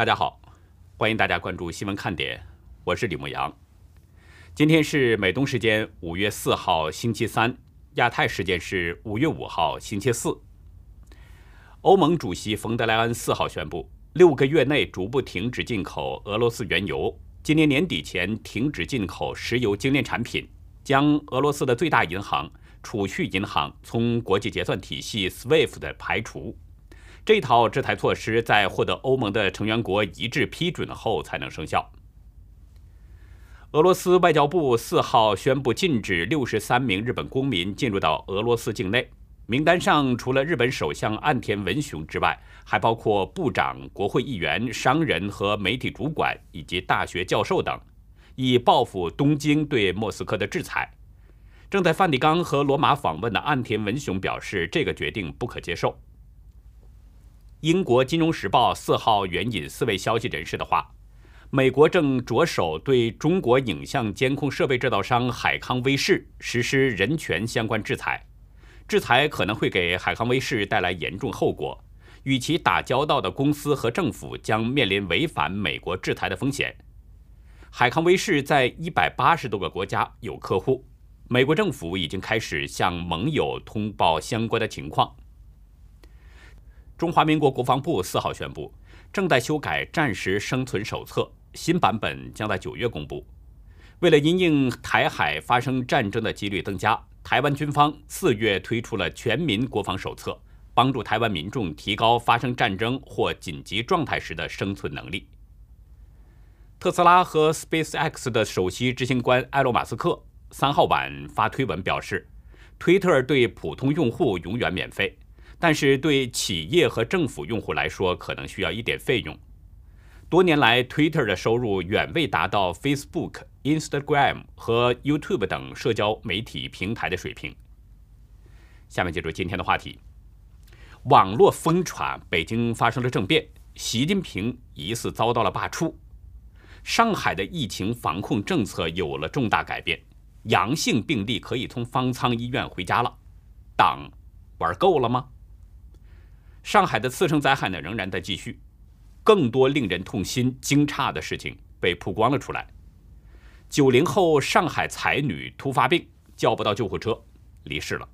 大家好，欢迎大家关注新闻看点，我是李牧阳。今天是美东时间五月四号星期三，亚太时间是五月五号星期四。欧盟主席冯德莱恩四号宣布，六个月内逐步停止进口俄罗斯原油，今年年底前停止进口石油精炼产品，将俄罗斯的最大银行储蓄银行从国际结算体系 SWIFT 排除。这套制裁措施在获得欧盟的成员国一致批准后才能生效。俄罗斯外交部四号宣布禁止六十三名日本公民进入到俄罗斯境内，名单上除了日本首相岸田文雄之外，还包括部长、国会议员、商人和媒体主管以及大学教授等，以报复东京对莫斯科的制裁。正在梵蒂冈和罗马访问的岸田文雄表示，这个决定不可接受。英国《金融时报》四号援引四位消息人士的话，美国正着手对中国影像监控设备制造商海康威视实施人权相关制裁，制裁可能会给海康威视带来严重后果，与其打交道的公司和政府将面临违反美国制裁的风险。海康威视在一百八十多个国家有客户，美国政府已经开始向盟友通报相关的情况。中华民国国防部四号宣布，正在修改战时生存手册，新版本将在九月公布。为了因应台海发生战争的几率增加，台湾军方四月推出了全民国防手册，帮助台湾民众提高发生战争或紧急状态时的生存能力。特斯拉和 SpaceX 的首席执行官埃隆·马斯克三号晚发推文表示，推特对普通用户永远免费。但是对企业和政府用户来说，可能需要一点费用。多年来，Twitter 的收入远未达到 Facebook、Instagram 和 YouTube 等社交媒体平台的水平。下面进入今天的话题：网络疯传北京发生了政变，习近平疑似遭到了罢黜。上海的疫情防控政策有了重大改变，阳性病例可以从方舱医院回家了。党玩够了吗？上海的次生灾害呢，仍然在继续，更多令人痛心惊诧的事情被曝光了出来。九零后上海才女突发病，叫不到救护车，离世了；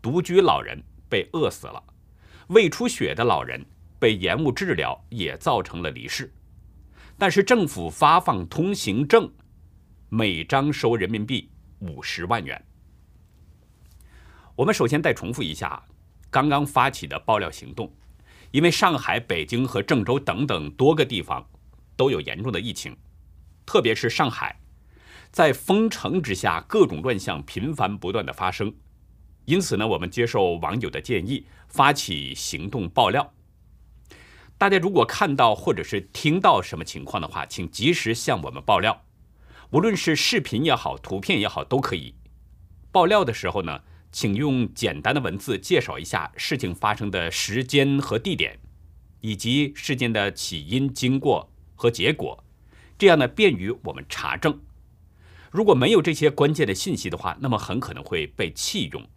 独居老人被饿死了；胃出血的老人被延误治疗，也造成了离世。但是政府发放通行证，每张收人民币五十万元。我们首先再重复一下。刚刚发起的爆料行动，因为上海、北京和郑州等等多个地方都有严重的疫情，特别是上海，在封城之下，各种乱象频繁不断的发生。因此呢，我们接受网友的建议，发起行动爆料。大家如果看到或者是听到什么情况的话，请及时向我们爆料，无论是视频也好，图片也好，都可以。爆料的时候呢。请用简单的文字介绍一下事情发生的时间和地点，以及事件的起因、经过和结果，这样呢便于我们查证。如果没有这些关键的信息的话，那么很可能会被弃用，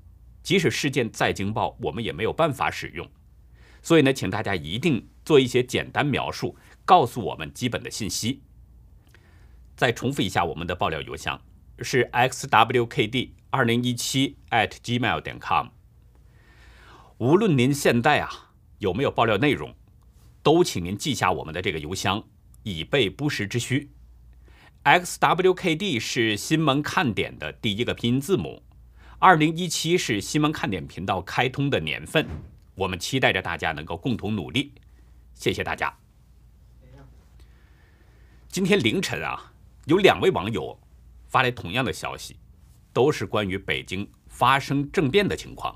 即使事件再惊爆，我们也没有办法使用。所以呢，请大家一定做一些简单描述，告诉我们基本的信息。再重复一下我们的爆料邮箱。是 xwkd 二零一七 at gmail 点 com。无论您现在啊有没有爆料内容，都请您记下我们的这个邮箱，以备不时之需。xwkd 是新闻看点的第一个拼音字母，二零一七是新闻看点频道开通的年份。我们期待着大家能够共同努力，谢谢大家。今天凌晨啊，有两位网友。发来同样的消息，都是关于北京发生政变的情况。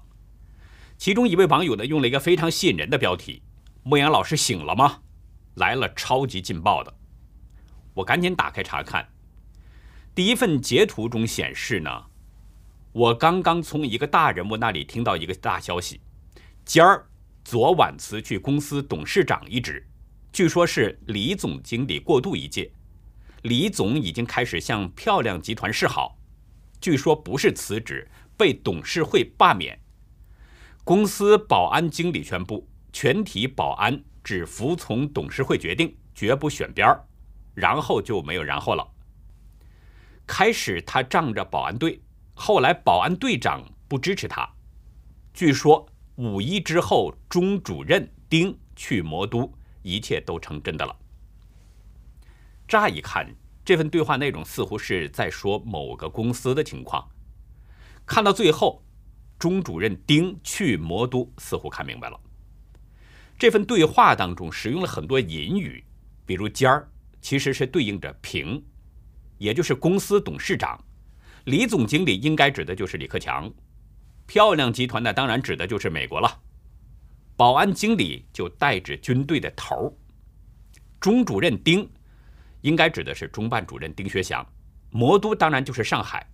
其中一位网友呢，用了一个非常吸引人的标题：“牧羊老师醒了吗？”来了超级劲爆的。我赶紧打开查看，第一份截图中显示呢，我刚刚从一个大人物那里听到一个大消息：尖儿昨晚辞去公司董事长一职，据说是李总经理过渡一届。李总已经开始向漂亮集团示好，据说不是辞职，被董事会罢免。公司保安经理宣布，全体保安只服从董事会决定，绝不选边儿，然后就没有然后了。开始他仗着保安队，后来保安队长不支持他。据说五一之后，钟主任丁去魔都，一切都成真的了。乍一看，这份对话内容似乎是在说某个公司的情况。看到最后，钟主任丁去魔都，似乎看明白了。这份对话当中使用了很多隐语，比如“尖儿”其实是对应着“平”。也就是公司董事长，李总经理应该指的就是李克强，漂亮集团呢当然指的就是美国了，保安经理就代指军队的头儿钟主任丁，应该指的是中办主任丁薛祥，魔都当然就是上海。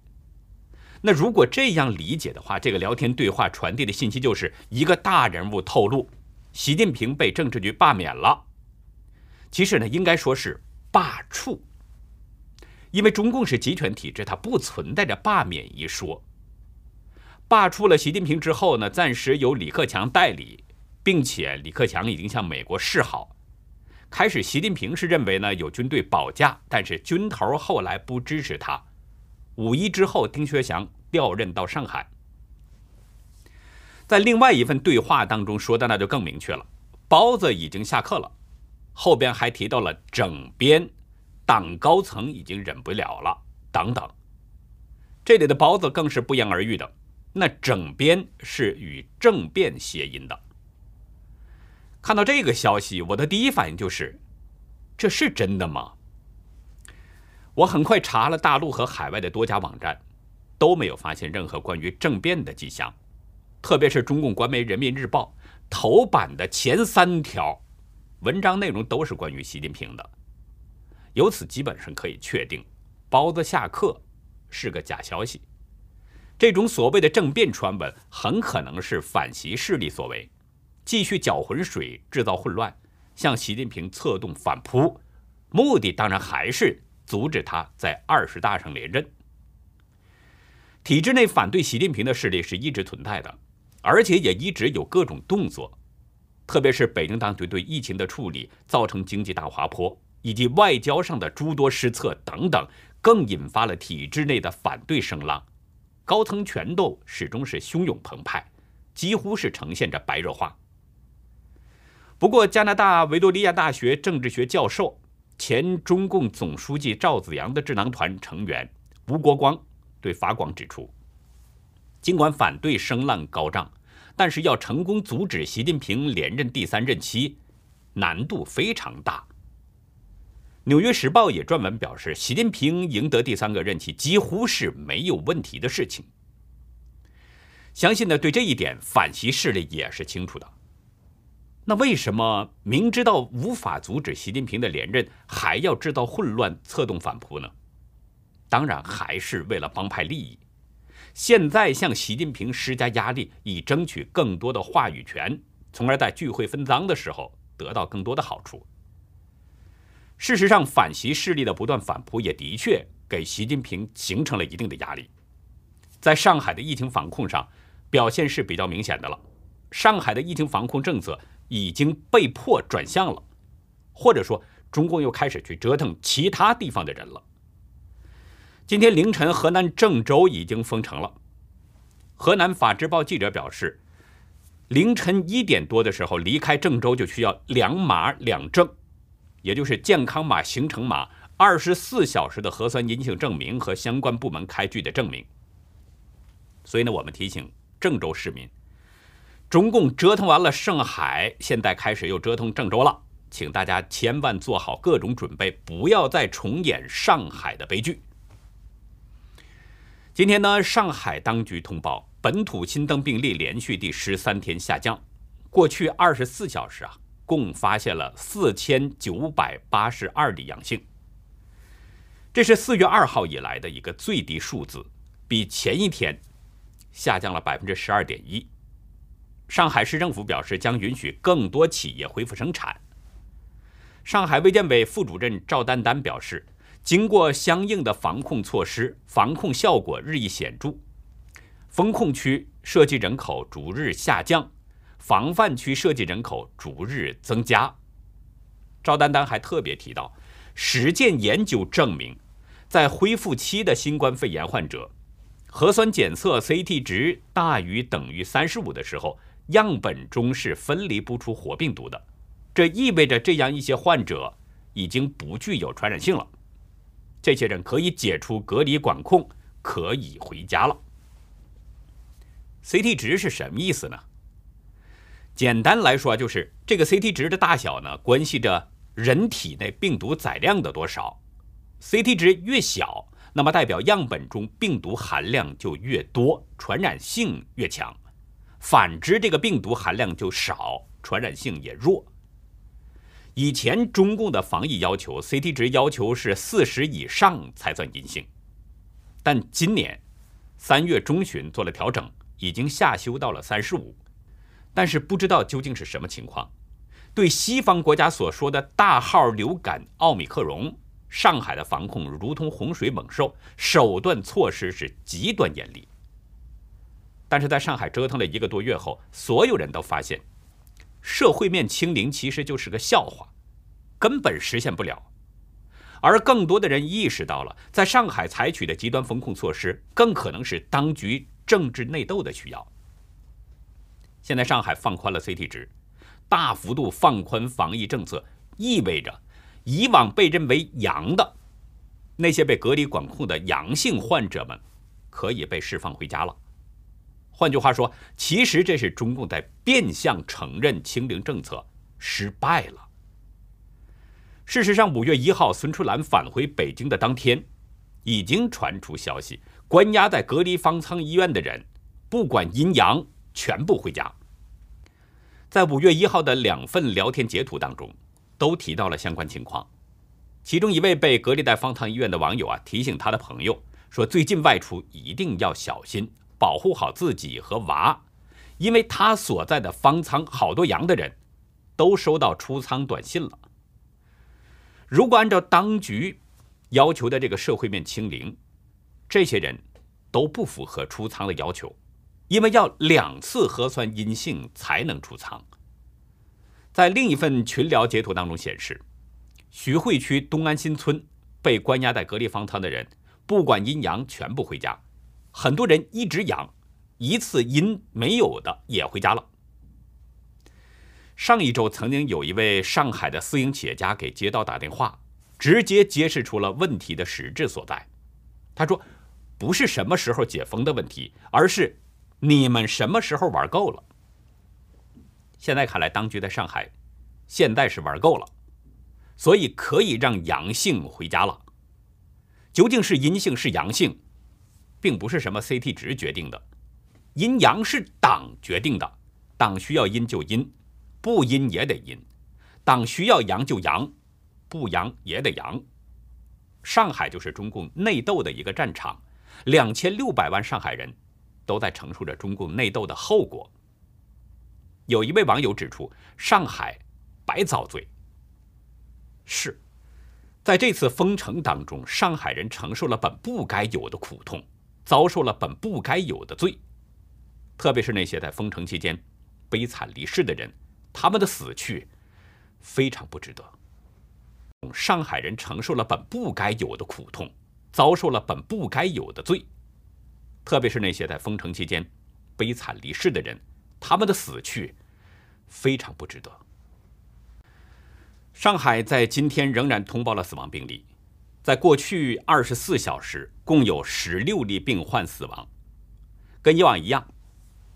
那如果这样理解的话，这个聊天对话传递的信息就是一个大人物透露，习近平被政治局罢免了。其实呢，应该说是罢黜。因为中共是集权体制，它不存在着罢免一说。罢黜了习近平之后呢，暂时由李克强代理，并且李克强已经向美国示好。开始，习近平是认为呢有军队保驾，但是军头后来不支持他。五一之后，丁薛祥调任到上海。在另外一份对话当中说的那就更明确了，包子已经下课了，后边还提到了整编。党高层已经忍不了了，等等。这里的包子更是不言而喻的，那整编是与政变谐音的。看到这个消息，我的第一反应就是，这是真的吗？我很快查了大陆和海外的多家网站，都没有发现任何关于政变的迹象。特别是中共官媒《人民日报》头版的前三条文章内容都是关于习近平的。由此基本上可以确定，包子下课是个假消息。这种所谓的政变传闻很可能是反习势力所为，继续搅浑水、制造混乱，向习近平策动反扑，目的当然还是阻止他在二十大上连任。体制内反对习近平的势力是一直存在的，而且也一直有各种动作，特别是北京当局对疫情的处理造成经济大滑坡。以及外交上的诸多失策等等，更引发了体制内的反对声浪，高层权斗始终是汹涌澎湃，几乎是呈现着白热化。不过，加拿大维多利亚大学政治学教授、前中共总书记赵紫阳的智囊团成员吴国光对法广指出，尽管反对声浪高涨，但是要成功阻止习近平连任第三任期，难度非常大。《纽约时报》也撰文表示，习近平赢得第三个任期几乎是没有问题的事情。相信呢，对这一点，反习势力也是清楚的。那为什么明知道无法阻止习近平的连任，还要制造混乱、策动反扑呢？当然，还是为了帮派利益。现在向习近平施加压力，以争取更多的话语权，从而在聚会分赃的时候得到更多的好处。事实上，反习势力的不断反扑也的确给习近平形成了一定的压力。在上海的疫情防控上，表现是比较明显的了。上海的疫情防控政策已经被迫转向了，或者说，中共又开始去折腾其他地方的人了。今天凌晨，河南郑州已经封城了。河南法制报记者表示，凌晨一点多的时候离开郑州就需要两码两证。也就是健康码、行程码、二十四小时的核酸阴性证明和相关部门开具的证明。所以呢，我们提醒郑州市民，中共折腾完了上海，现在开始又折腾郑州了，请大家千万做好各种准备，不要再重演上海的悲剧。今天呢，上海当局通报本土新增病例连续第十三天下降，过去二十四小时啊。共发现了四千九百八十二例阳性，这是四月二号以来的一个最低数字，比前一天下降了百分之十二点一。上海市政府表示将允许更多企业恢复生产。上海卫健委副主任赵丹丹表示，经过相应的防控措施，防控效果日益显著，封控区涉及人口逐日下降。防范区涉及人口逐日增加，赵丹丹还特别提到，实践研究证明，在恢复期的新冠肺炎患者，核酸检测 CT 值大于等于三十五的时候，样本中是分离不出活病毒的。这意味着这样一些患者已经不具有传染性了，这些人可以解除隔离管控，可以回家了。CT 值是什么意思呢？简单来说，就是这个 CT 值的大小呢，关系着人体内病毒载量的多少。CT 值越小，那么代表样本中病毒含量就越多，传染性越强；反之，这个病毒含量就少，传染性也弱。以前中共的防疫要求，CT 值要求是四十以上才算阴性，但今年三月中旬做了调整，已经下修到了三十五。但是不知道究竟是什么情况。对西方国家所说的大号流感奥密克戎，上海的防控如同洪水猛兽，手段措施是极端严厉。但是在上海折腾了一个多月后，所有人都发现，社会面清零其实就是个笑话，根本实现不了。而更多的人意识到了，在上海采取的极端风控措施，更可能是当局政治内斗的需要。现在上海放宽了 CT 值，大幅度放宽防疫政策，意味着以往被认为阳的那些被隔离管控的阳性患者们可以被释放回家了。换句话说，其实这是中共在变相承认清零政策失败了。事实上，五月一号孙春兰返回北京的当天，已经传出消息，关押在隔离方舱医院的人，不管阴阳。全部回家。在五月一号的两份聊天截图当中，都提到了相关情况。其中一位被隔离在方舱医院的网友啊，提醒他的朋友说：“最近外出一定要小心，保护好自己和娃，因为他所在的方舱好多阳的人，都收到出舱短信了。如果按照当局要求的这个社会面清零，这些人都不符合出舱的要求。”因为要两次核酸阴性才能出舱。在另一份群聊截图当中显示，徐汇区东安新村被关押在隔离方舱的人，不管阴阳全部回家，很多人一直阳，一次阴没有的也回家了。上一周曾经有一位上海的私营企业家给街道打电话，直接揭示出了问题的实质所在。他说：“不是什么时候解封的问题，而是……”你们什么时候玩够了？现在看来，当局在上海现在是玩够了，所以可以让阳性回家了。究竟是阴性是阳性，并不是什么 CT 值决定的，阴阳是党决定的，党需要阴就阴，不阴也得阴；党需要阳就阳，不阳也得阳。上海就是中共内斗的一个战场，两千六百万上海人。都在承受着中共内斗的后果。有一位网友指出，上海白遭罪。是，在这次封城当中，上海人承受了本不该有的苦痛，遭受了本不该有的罪。特别是那些在封城期间悲惨离世的人，他们的死去非常不值得。上海人承受了本不该有的苦痛，遭受了本不该有的罪。特别是那些在封城期间悲惨离世的人，他们的死去非常不值得。上海在今天仍然通报了死亡病例，在过去二十四小时共有十六例病患死亡。跟以往一样，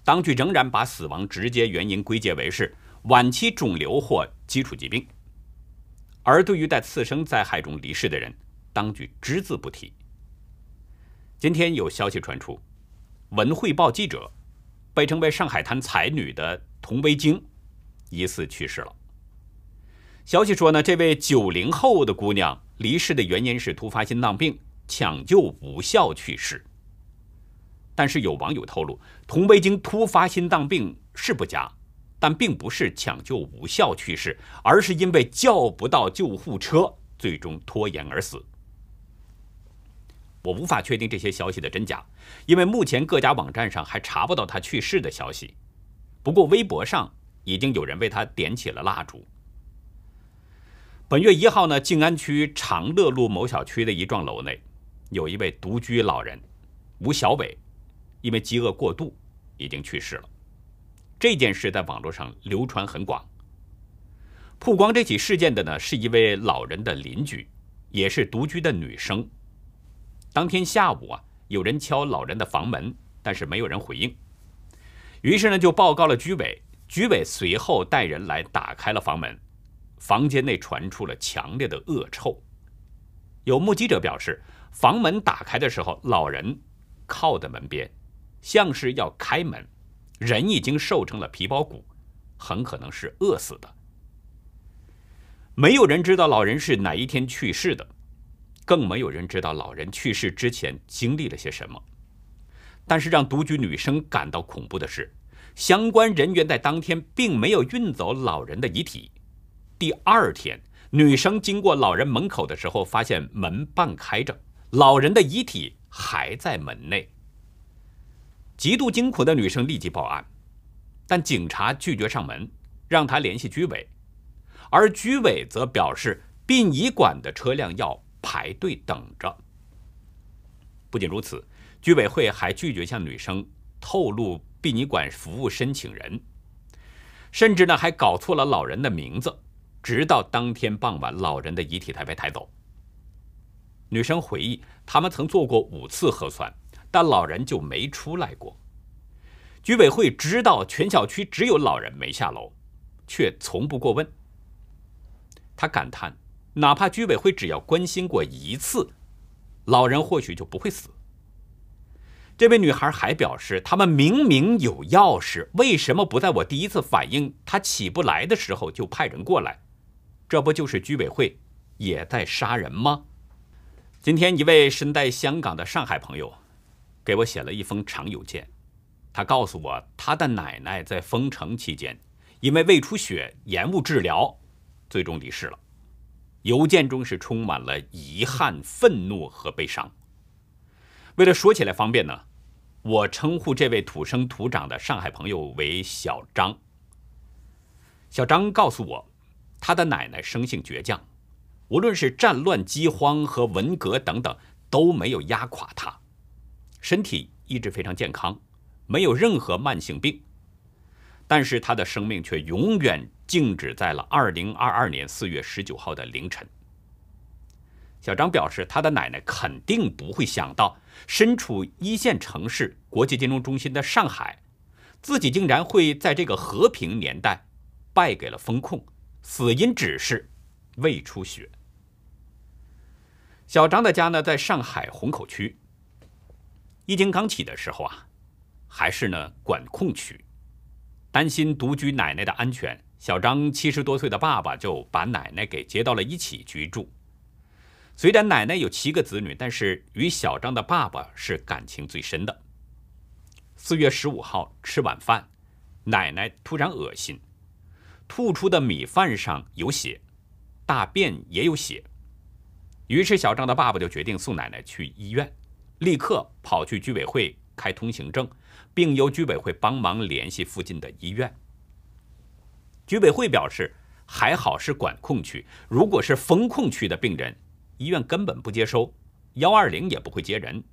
当局仍然把死亡直接原因归结为是晚期肿瘤或基础疾病，而对于在次生灾害中离世的人，当局只字不提。今天有消息传出，《文汇报》记者，被称为“上海滩才女”的童维京，疑似去世了。消息说呢，这位九零后的姑娘离世的原因是突发心脏病，抢救无效去世。但是有网友透露，童维京突发心脏病是不假，但并不是抢救无效去世，而是因为叫不到救护车，最终拖延而死。我无法确定这些消息的真假，因为目前各家网站上还查不到他去世的消息。不过微博上已经有人为他点起了蜡烛。本月一号呢，静安区长乐路某小区的一幢楼内，有一位独居老人吴小伟，因为饥饿过度已经去世了。这件事在网络上流传很广。曝光这起事件的呢，是一位老人的邻居，也是独居的女生。当天下午啊，有人敲老人的房门，但是没有人回应。于是呢，就报告了居委。居委随后带人来打开了房门，房间内传出了强烈的恶臭。有目击者表示，房门打开的时候，老人靠在门边，像是要开门，人已经瘦成了皮包骨，很可能是饿死的。没有人知道老人是哪一天去世的，更没有人知道老人去世之前经历了些什么。但是让独居女生感到恐怖的是。相关人员在当天并没有运走老人的遗体。第二天，女生经过老人门口的时候，发现门半开着，老人的遗体还在门内。极度惊恐的女生立即报案，但警察拒绝上门，让她联系居委，而居委则表示殡仪馆的车辆要排队等着。不仅如此，居委会还拒绝向女生透露。殡仪馆服务申请人，甚至呢还搞错了老人的名字，直到当天傍晚，老人的遗体才被抬走。女生回忆，他们曾做过五次核酸，但老人就没出来过。居委会知道全小区只有老人没下楼，却从不过问。他感叹，哪怕居委会只要关心过一次，老人或许就不会死。这位女孩还表示，他们明明有钥匙，为什么不在我第一次反应他起不来的时候就派人过来？这不就是居委会也在杀人吗？今天，一位身在香港的上海朋友给我写了一封长邮件，他告诉我，他的奶奶在封城期间因为胃出血延误治疗，最终离世了。邮件中是充满了遗憾、愤怒和悲伤。为了说起来方便呢。我称呼这位土生土长的上海朋友为小张。小张告诉我，他的奶奶生性倔强，无论是战乱、饥荒和文革等等，都没有压垮他，身体一直非常健康，没有任何慢性病。但是他的生命却永远静止在了二零二二年四月十九号的凌晨。小张表示，他的奶奶肯定不会想到，身处一线城市、国际金融中心的上海，自己竟然会在这个和平年代败给了风控，死因只是胃出血。小张的家呢，在上海虹口区。疫情刚起的时候啊，还是呢管控区，担心独居奶奶的安全，小张七十多岁的爸爸就把奶奶给接到了一起居住。虽然奶奶有七个子女，但是与小张的爸爸是感情最深的。四月十五号吃晚饭，奶奶突然恶心，吐出的米饭上有血，大便也有血。于是小张的爸爸就决定送奶奶去医院，立刻跑去居委会开通行证，并由居委会帮忙联系附近的医院。居委会表示，还好是管控区，如果是封控区的病人。医院根本不接收，幺二零也不会接人。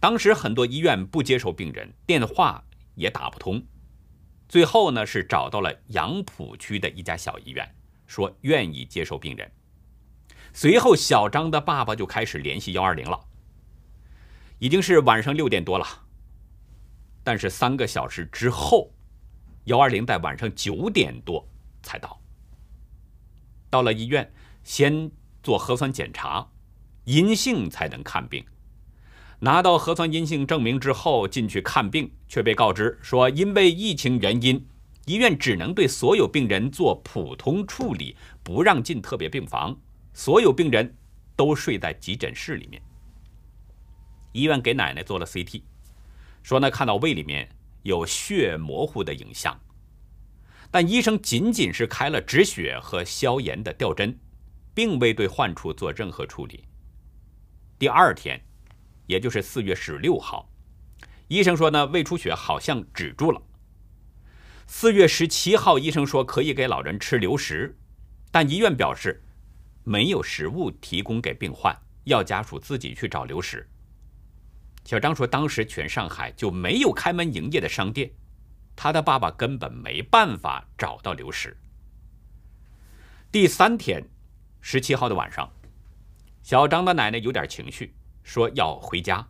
当时很多医院不接受病人，电话也打不通。最后呢，是找到了杨浦区的一家小医院，说愿意接受病人。随后，小张的爸爸就开始联系幺二零了。已经是晚上六点多了，但是三个小时之后，幺二零在晚上九点多才到。到了医院，先。做核酸检查，阴性才能看病。拿到核酸阴性证明之后进去看病，却被告知说，因为疫情原因，医院只能对所有病人做普通处理，不让进特别病房。所有病人都睡在急诊室里面。医院给奶奶做了 CT，说呢看到胃里面有血模糊的影像，但医生仅仅是开了止血和消炎的吊针。并未对患处做任何处理。第二天，也就是四月十六号，医生说呢，胃出血好像止住了。四月十七号，医生说可以给老人吃流食，但医院表示没有食物提供给病患，要家属自己去找流食。小张说，当时全上海就没有开门营业的商店，他的爸爸根本没办法找到流食。第三天，十七号的晚上，小张的奶奶有点情绪，说要回家。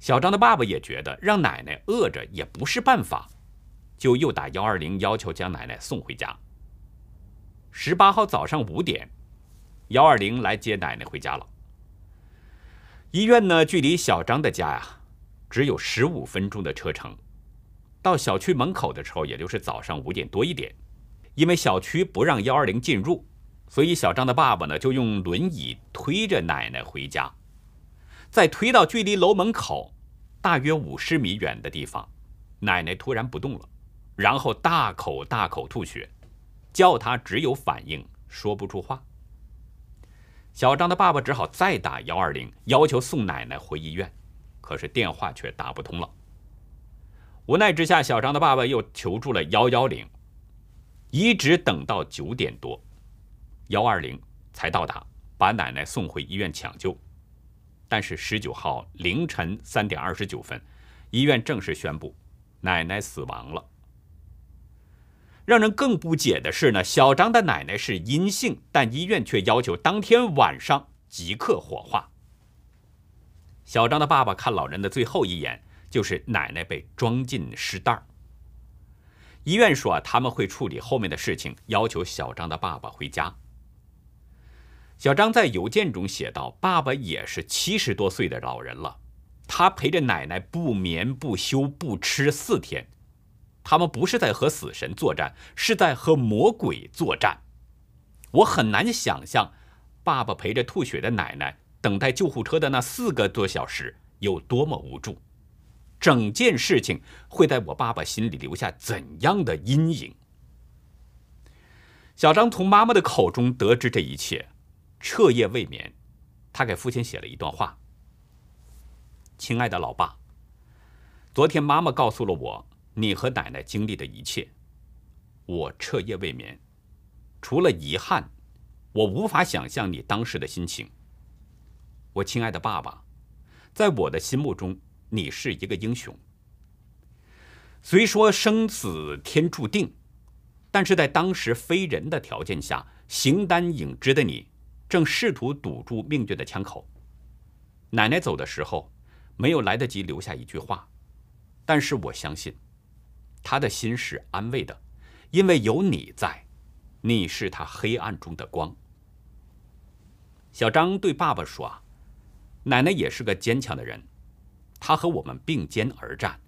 小张的爸爸也觉得让奶奶饿着也不是办法，就又打幺二零要求将奶奶送回家。十八号早上五点，幺二零来接奶奶回家了。医院呢，距离小张的家呀，只有十五分钟的车程。到小区门口的时候，也就是早上五点多一点。因为小区不让幺二零进入，所以小张的爸爸呢，就用轮椅推着奶奶回家。在推到距离楼门口大约五十米远的地方，奶奶突然不动了，然后大口大口吐血，叫他只有反应，说不出话。小张的爸爸只好再打幺二零，要求送奶奶回医院，可是电话却打不通了。无奈之下，小张的爸爸又求助了幺幺零，一直等到九点多，幺二零才到达，把奶奶送回医院抢救。但是十九号凌晨三点二十九分，医院正式宣布奶奶死亡了。让人更不解的是呢，小张的奶奶是阴性，但医院却要求当天晚上即刻火化。小张的爸爸看老人的最后一眼，就是奶奶被装进尸袋医院说啊，他们会处理后面的事情，要求小张的爸爸回家。小张在邮件中写道：“爸爸也是七十多岁的老人了，他陪着奶奶不眠不休不吃四天。他们不是在和死神作战，是在和魔鬼作战。我很难想象，爸爸陪着吐血的奶奶等待救护车的那四个多小时有多么无助。整件事情会在我爸爸心里留下怎样的阴影？”小张从妈妈的口中得知这一切。彻夜未眠，他给父亲写了一段话：“亲爱的老爸，昨天妈妈告诉了我你和奶奶经历的一切，我彻夜未眠，除了遗憾，我无法想象你当时的心情。我亲爱的爸爸，在我的心目中，你是一个英雄。虽说生死天注定，但是在当时非人的条件下，形单影只的你。”正试图堵住命运的枪口。奶奶走的时候，没有来得及留下一句话，但是我相信，他的心是安慰的，因为有你在，你是他黑暗中的光。小张对爸爸说：“啊，奶奶也是个坚强的人，她和我们并肩而战。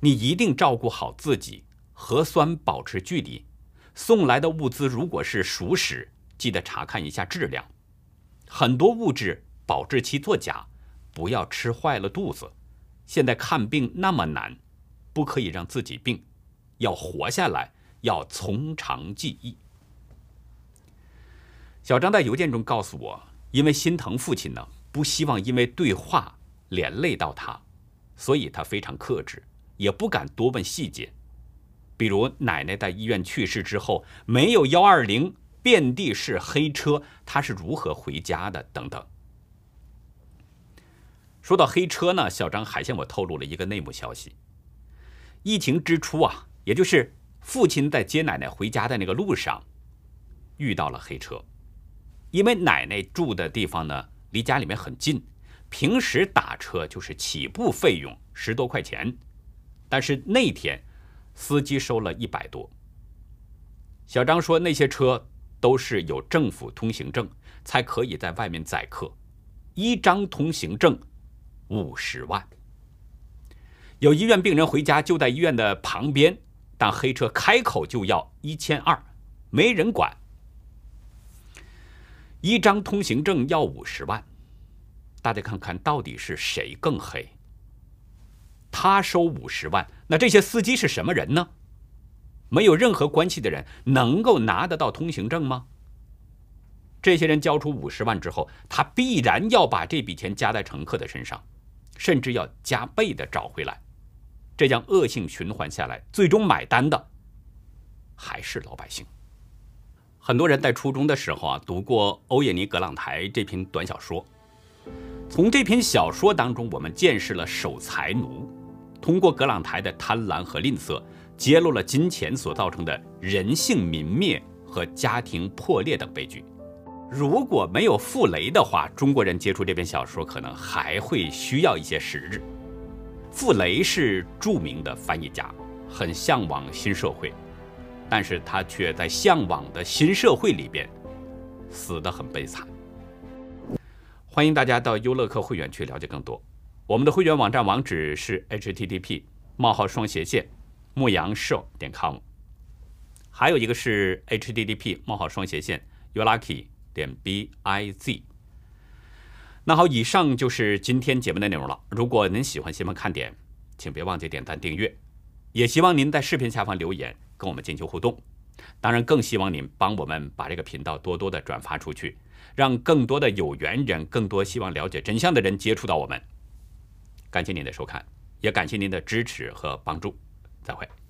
你一定照顾好自己，核酸保持距离，送来的物资如果是熟食。”记得查看一下质量，很多物质保质期作假，不要吃坏了肚子。现在看病那么难，不可以让自己病，要活下来，要从长计议。小张在邮件中告诉我，因为心疼父亲呢，不希望因为对话连累到他，所以他非常克制，也不敢多问细节，比如奶奶在医院去世之后，没有幺二零。遍地是黑车，他是如何回家的？等等。说到黑车呢，小张还向我透露了一个内幕消息：疫情之初啊，也就是父亲在接奶奶回家的那个路上，遇到了黑车。因为奶奶住的地方呢，离家里面很近，平时打车就是起步费用十多块钱，但是那天司机收了一百多。小张说那些车。都是有政府通行证才可以在外面载客，一张通行证五十万。有医院病人回家就在医院的旁边，但黑车开口就要一千二，没人管。一张通行证要五十万，大家看看到底是谁更黑？他收五十万，那这些司机是什么人呢？没有任何关系的人能够拿得到通行证吗？这些人交出五十万之后，他必然要把这笔钱加在乘客的身上，甚至要加倍的找回来。这将恶性循环下来，最终买单的还是老百姓。很多人在初中的时候啊读过欧也妮·葛朗台这篇短小说，从这篇小说当中，我们见识了守财奴，通过葛朗台的贪婪和吝啬，揭露了金钱所造成的人性泯灭和家庭破裂等悲剧。如果没有傅雷的话，中国人接触这篇小说可能还会需要一些时日。傅雷是著名的翻译家，很向往新社会。但是他却在向往的新社会里边死得很悲惨。欢迎大家到优乐客会员去了解更多。我们的会员网站网址是 http: 冒号双斜线牧羊兽点 com，还有一个是 http: 冒号双斜线 youlucky 点 biz。那好，以上就是今天节目的内容了。如果您喜欢新闻看点，请别忘记点赞订阅，也希望您在视频下方留言。跟我们进行互动，当然更希望您帮我们把这个频道多多的转发出去，让更多的有缘人、更多希望了解真相的人接触到我们。感谢您的收看，也感谢您的支持和帮助，再会。